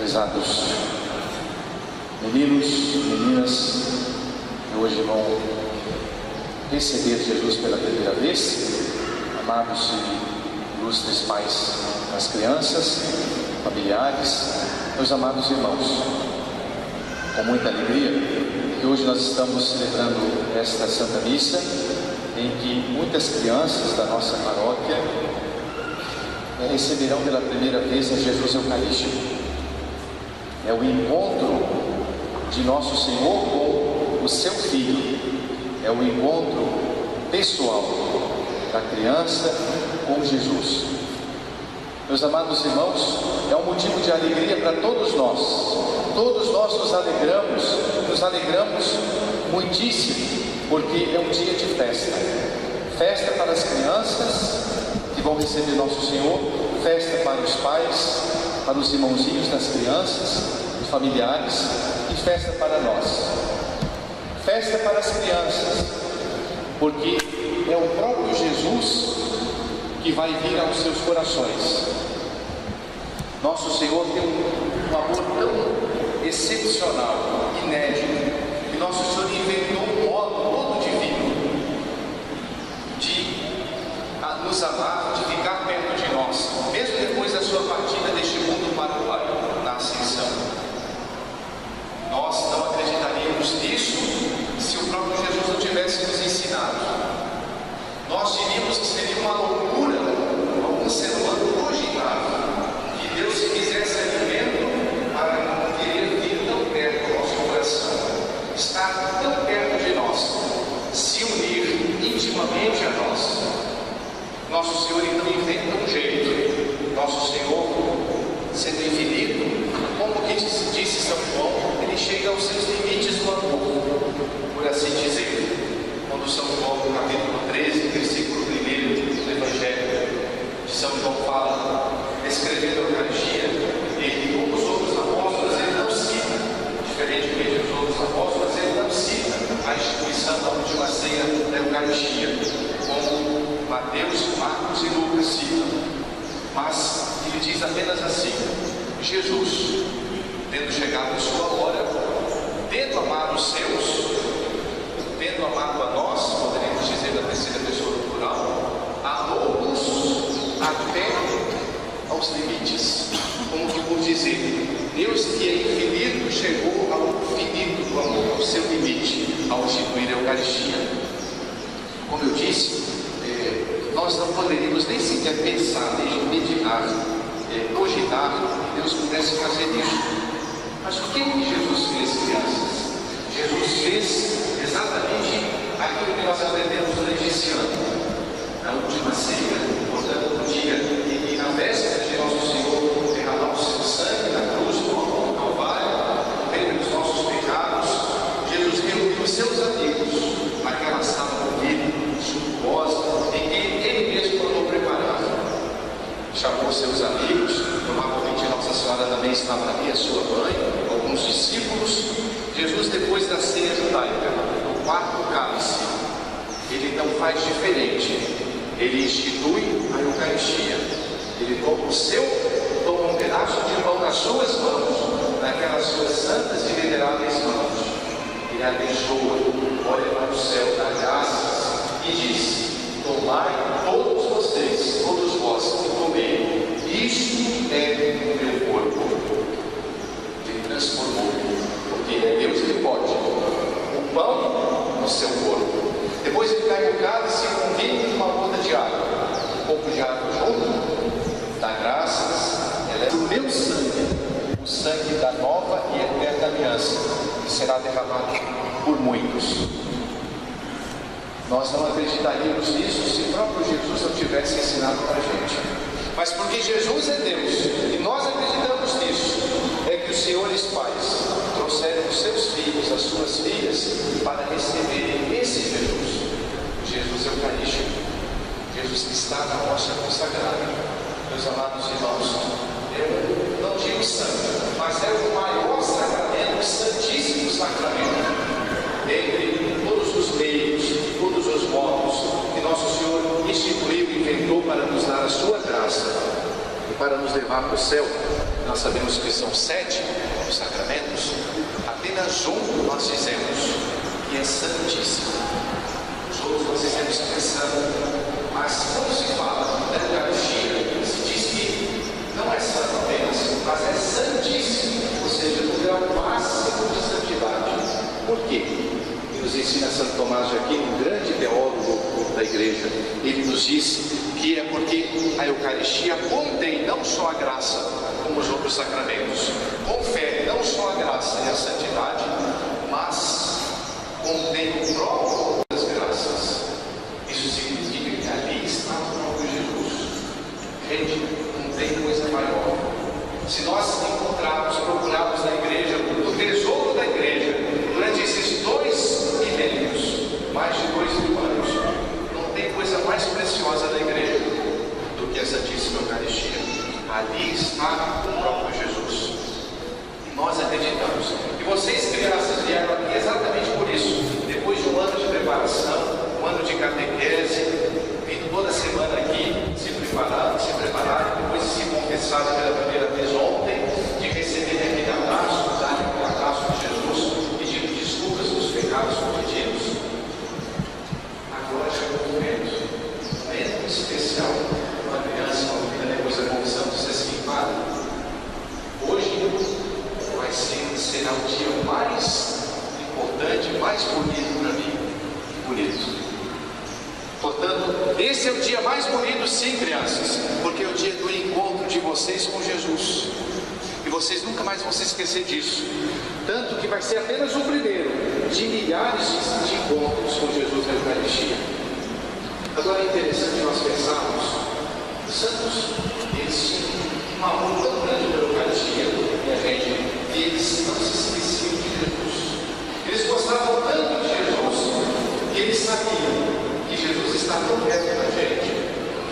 prezados meninos, meninas, que hoje vão receber Jesus pela primeira vez, amados e ilustres pais das crianças, familiares, meus amados irmãos, com muita alegria, que hoje nós estamos celebrando esta Santa Missa, em que muitas crianças da nossa paróquia eh, receberão pela primeira vez a Jesus Eucarístico é o encontro de nosso Senhor com o seu Filho, é o encontro pessoal da criança com Jesus. Meus amados irmãos, é um motivo de alegria para todos nós. Todos nós nos alegramos, nos alegramos muitíssimo, porque é um dia de festa. Festa para as crianças que vão receber nosso Senhor, festa para os pais, para os irmãozinhos das crianças, familiares e festa para nós. Festa para as crianças, porque é o próprio Jesus que vai vir aos seus corações. Nosso Senhor tem um, amor tão excepcional, inédito, que nosso Senhor inventou um modo todo divino de nos amar, de ficar perto de nós, mesmo depois da sua partida deste mundo para o Pai, na ascensão. Nós não acreditaríamos nisso se o próprio Jesus não tivesse nos ensinado. Nós diríamos que seria uma loucura algum ser humano cogitar que Deus se fizesse alimento para querer vir tão perto do nosso coração, estar tão perto de nós, se unir intimamente a nós. Nosso Senhor então inventa um jeito. Nosso Senhor, sendo infinito, como que disse São João, ele chega aos seus limites do amor, por assim dizer. Quando São João, no capítulo 13, versículo 1 do Evangelho de São João fala, descrevendo a Eucaristia, ele, como os outros apóstolos, ele não cita, diferentemente dos outros apóstolos, ele não cita a instituição da última ceia da Eucaristia, como Mateus, Marcos e Lucas citam. Mas ele diz apenas assim: Jesus, tendo chegado a sua hora, tendo amado os seus, amado a nós, poderíamos dizer na terceira pessoa do plural, amou-nos até aos limites. Como que por dizer, Deus que é infinito chegou ao finito do amor, ao seu limite, ao instituir a Eucaristia. Como eu disse, eh, nós não poderíamos nem sequer pensar, nem meditar, eh, cogitar que Deus pudesse fazer isso. Mas o que, que Jesus fez, crianças? Jesus fez exatamente aquilo que nós aprendemos durante esse ano. Na última ceia, portanto, no dia em que, na véspera de nosso Senhor derramar o seu sangue na cruz do Calvário, pelos nossos pecados, Jesus reuniu os seus amigos naquela sala bonita, suntuosa, em que ele mesmo mandou preparar. Chamou seus amigos, provavelmente Nossa Senhora também estava ali, a sua mãe, alguns discípulos. Jesus, depois da ceia judaica, quarto cálice, ele não faz diferente. Ele institui a Eucaristia. Ele toma o seu, toma um pedaço de pão nas suas mãos, naquelas suas santas e veneráveis mãos. Ele abençoa, olha para o céu, dá graças e diz: Tomai todos vocês, todos vós, e comei. Isto é o meu corpo. Ele transformou, porque é Deus, ele pode. O pão no seu corpo. Depois ele pega o cálice e convida uma gota de água. Um pouco de água junto, dá graças, eleva o meu sangue, o sangue da nova e eterna aliança, que será derramado por muitos. Nós não acreditaríamos nisso se o próprio Jesus não tivesse ensinado para a gente. Mas porque Jesus é Deus e nós acreditamos nisso, é que os senhores pais trouxeram os seus filhos, as suas filhas, para receberem esse Jesus, Jesus Eucarístico, Jesus que está na rocha consagrada. Meus amados irmãos, eu não digo santo, mas é o maior sacramento, o Santíssimo Sacramento, entre todos os meios, todos os modos que nosso Senhor instituiu e inventou para nos dar a sua graça e para nos levar para o céu. nós sabemos que são sete os sacramentos, apenas um nós dizemos que é santíssimo. Os outros nós dizemos que é. Mas quando se fala da Eucaristia, se diz que não é santo apenas, mas é santíssimo, ou seja, no grau máximo de santidade. Por quê? E nos ensina Santo Tomás de Aquino, um grande teólogo da igreja. Ele nos diz que é porque a Eucaristia contém não só a graça, como os outros sacramentos, confere não só a graça e a santidade, mas contém o próprio das graças. Isso significa que ali está o próprio Jesus. Gente, não tem coisa maior. Se nós encontrarmos, procurarmos na igreja, o tesouro da igreja, durante esses dois milênios, mais de dois mil anos, não tem coisa mais preciosa da igreja do que a Santíssima Eucaristia. Ali está o próprio Jesus. E nós acreditamos. E vocês, crianças, vieram aqui exatamente por isso. Depois de um ano de preparação, um ano de catequese, vindo toda semana aqui, se preparando, se preparando, depois de se confessar pela primeira vez ontem, de receber aquele abraço, dar aquele abraço de Jesus, pedindo desculpas dos pecados cometidos. Agora chegou o momento, um momento especial, uma criança, uma menina depois da confissão, diz assim, Padre, hoje vai ser, será o dia mais importante, mais bonito para mim. Bonito. Portanto, esse é o dia mais bonito, sim, crianças, porque é o dia do encontro de vocês com Jesus. E vocês nunca mais vão se esquecer disso. Tanto que vai ser apenas o primeiro de milhares de, encontros com Jesus na Eucaristia. Agora é interessante nós pensarmos, os santos, eles tinham um amor tão grande pela Eucaristia, minha gente, que eles não se esqueciam de Jesus. Eles gostavam tanto de Jesus, que eles sabiam que Jesus está tão perto da gente,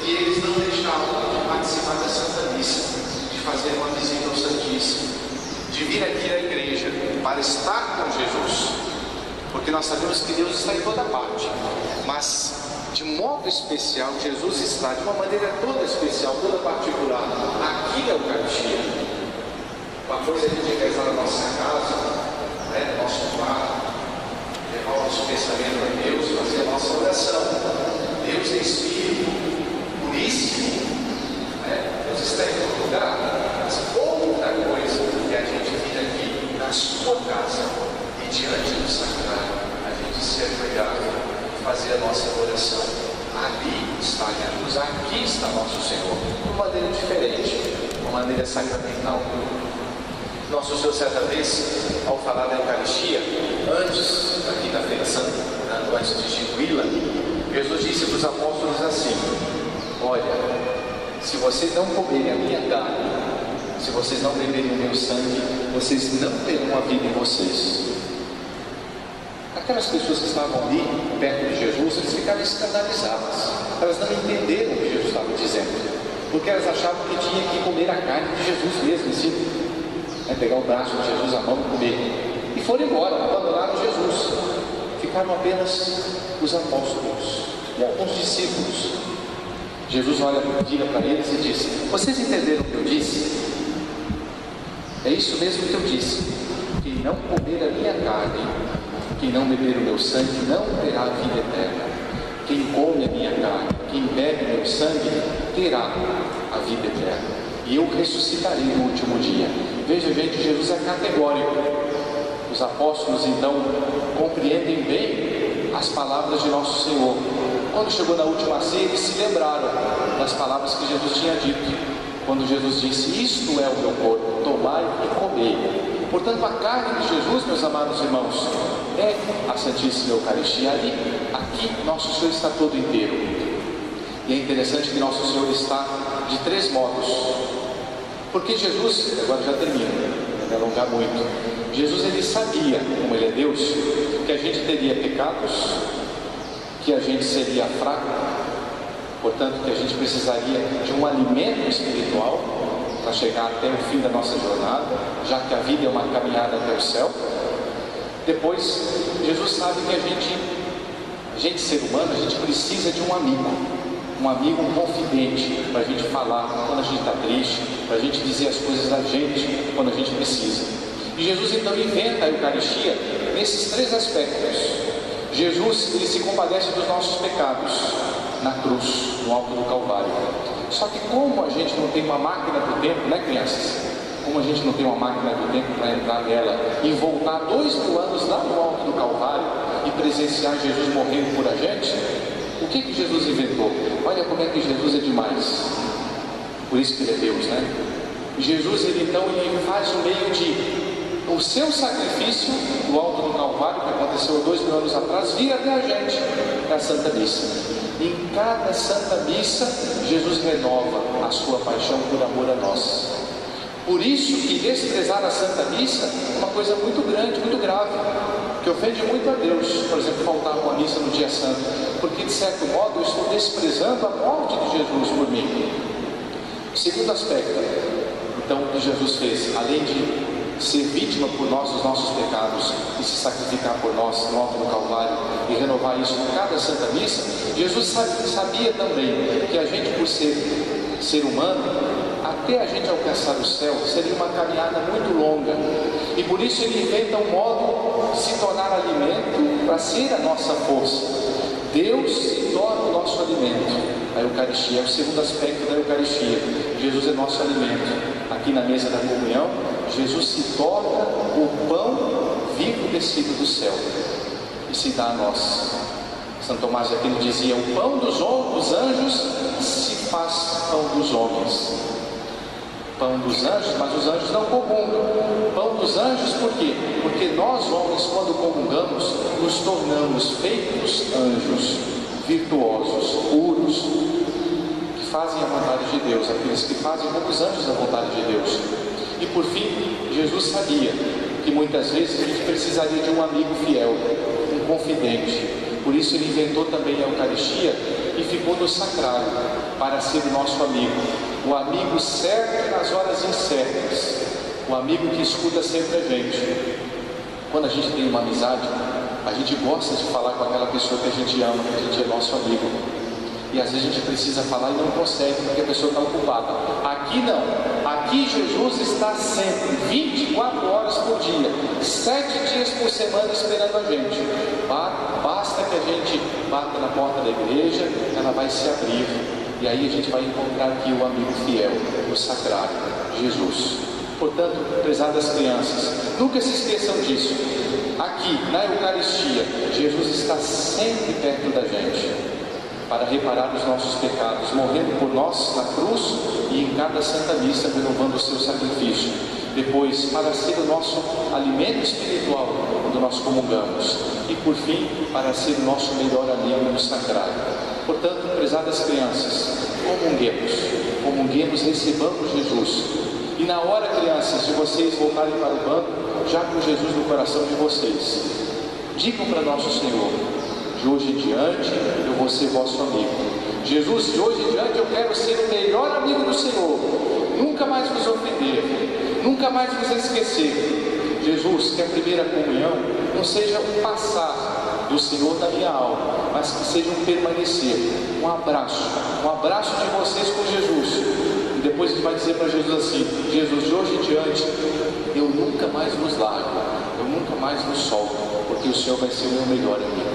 que eles não deixavam de participar da Santa Missa, de fazer uma visita ao Santíssimo, de vir aqui à igreja para estar com Jesus, porque nós sabemos que Deus mas de modo especial, Jesus está de uma maneira toda especial, toda particular, aqui na Eucaristia. Uma coisa é a gente rezar na nossa casa, né, no nosso quarto, levar o nosso pensamento a Deus, fazer a nossa oração. Deus é Espírito puríssimo, né? Deus está em todo lugar, mas outra coisa é a gente vir aqui na sua casa e diante do sacrário, gente se ajoelhar fazer a nossa oração. Ali está Jesus, aqui está nosso Senhor, de uma maneira diferente, de uma maneira sacramental. Nosso Senhor, certa vez, ao falar da Eucaristia, antes da Quinta-feira Santa, né, antes de instituí-la, Jesus disse para os apóstolos assim: Olha, se vocês não comerem a minha carne, se vocês não beberem o meu sangue, vocês não terão a vida em vocês. Aquelas pessoas que estavam ali, perto de Jesus, eles ficaram escandalizadas. Elas não entenderam o que Jesus estava dizendo, porque elas achavam que tinha que comer a carne de Jesus mesmo, assim, né, pegar o braço de Jesus, a mão e comer. E foram embora, abandonaram Jesus. Ficaram apenas os apóstolos e alguns discípulos. Jesus olha, para eles e diz: Vocês entenderam o que eu disse? É isso mesmo que eu disse. Quem não comer a minha carne, quem não beber o meu sangue, não terá vida eterna. Quem come a minha carne, quem bebe o meu sangue, terá a vida eterna. E eu ressuscitarei no último dia. Veja, gente, Jesus é categórico. Os apóstolos então compreendem bem as palavras de nosso Senhor. Quando chegou na última ceia, eles se lembraram das palavras que Jesus tinha dito. Quando Jesus disse: Isto é o meu corpo, tomai e comei. Portanto, a carne de Jesus, meus amados irmãos, é a Santíssima Eucaristia. Ali, aqui, nosso Senhor está todo inteiro. E é interessante que nosso Senhor está de três modos. Porque Jesus, agora já termino, não me alongar muito. Jesus ele sabia, como ele é Deus, que a gente teria pecados, que a gente seria fraco, portanto que a gente precisaria de um alimento espiritual para chegar até o fim da nossa jornada, já que a vida é uma caminhada até o céu. Depois, Jesus sabe que a gente, a gente ser humano, a gente precisa de um amigo. um amigo, confidente, para a gente falar quando a gente está triste, para a gente dizer as coisas da gente quando a gente precisa. E Jesus então inventa a Eucaristia nesses três aspectos. Jesus ele se compadece dos nossos pecados na cruz, no alto do Calvário. Só que como a gente não tem uma máquina do tempo, né crianças? Como a gente não tem uma máquina do tempo para entrar nela e voltar dois mil anos lá no alto do Calvário e presenciar Jesus morrendo por a gente, o que, que Jesus inventou? Olha como é que Jesus é demais. Por isso que ele é Deus, né? Jesus, ele então, ele faz o meio de o seu sacrifício no alto do Calvário, que aconteceu dois mil anos atrás, vir até a gente na Santa Missa. Em cada Santa Missa, Jesus renova a sua paixão por amor a nós. Por isso que desprezar a Santa Missa é uma coisa muito grande, muito grave, que ofende muito a Deus, por exemplo, faltar uma missa no dia santo, porque de certo modo eu estou desprezando a morte de Jesus por mim. Segundo aspecto, então, que Jesus fez, além de ser vítima por nós dos nossos pecados e se sacrificar por nós no alto do Calvário e renovar isso em cada Santa Missa, Jesus sabia também que a gente, por ser ser humano, até a gente alcançar o céu, seria uma caminhada muito longa. E por isso ele inventa um modo de se tornar alimento para ser a nossa força. Deus se torna o nosso alimento. A Eucaristia é o segundo aspecto da Eucaristia. Jesus é nosso alimento. Aqui na mesa da comunhão, Jesus se torna o pão vivo descido do céu e se dá a nós. Santo Tomás de Aquino dizia: O pão dos, dos anjos se faz pão dos homens. Pão dos anjos, mas os anjos não comungam. Pão dos anjos, por quê? Porque nós, homens, quando comungamos, nos tornamos feitos anjos, virtuosos, puros, que fazem a vontade de Deus, aqueles que fazem como os anjos a vontade de Deus. E por fim, Jesus sabia que muitas vezes a gente precisaria de um amigo fiel, um confidente. Por isso ele inventou também a Eucaristia e ficou no sacrário para ser o nosso amigo, o amigo certo nas horas incertas, o amigo que escuta sempre a gente. Quando a gente tem uma amizade, a gente gosta de falar com aquela pessoa que a gente ama, que a gente é nosso amigo. E às vezes a gente precisa falar e não consegue porque a pessoa está ocupada. Aqui não. Aqui Jesus está sempre, 24 horas por dia, sete dias por semana esperando a gente. Basta que a gente bata na porta da igreja, ela vai se abrir. E aí a gente vai encontrar aqui o amigo fiel, o sacrário, Jesus. Portanto, prezadas crianças, nunca se esqueçam disso. Aqui, na Eucaristia, Jesus está sempre perto da gente para reparar os nossos pecados, morrendo por nós na cruz e em cada Santa Missa renovando o seu sacrifício. Depois, para ser o nosso alimento espiritual quando nós comungamos. E por fim, para ser o nosso melhor no sacrário. Portanto, prezadas crianças, comunguemos, comunguemos, recebamos Jesus. E na hora, crianças, de vocês voltarem para o banco, já com Jesus no coração de vocês, digam para nosso Senhor: de hoje em diante eu vou ser vosso amigo. Jesus, de hoje em diante eu quero ser o melhor amigo do Senhor, nunca mais vos ofender, nunca mais vos esquecer. Jesus, que a primeira comunhão não seja um passar do Senhor da minha alma, mas que seja um permanecer, um abraço, um abraço de vocês com Jesus. E depois ele vai dizer para Jesus assim: Jesus, de hoje em diante eu nunca mais vos largo, eu nunca mais vos solto, porque o Senhor vai ser o meu melhor amigo.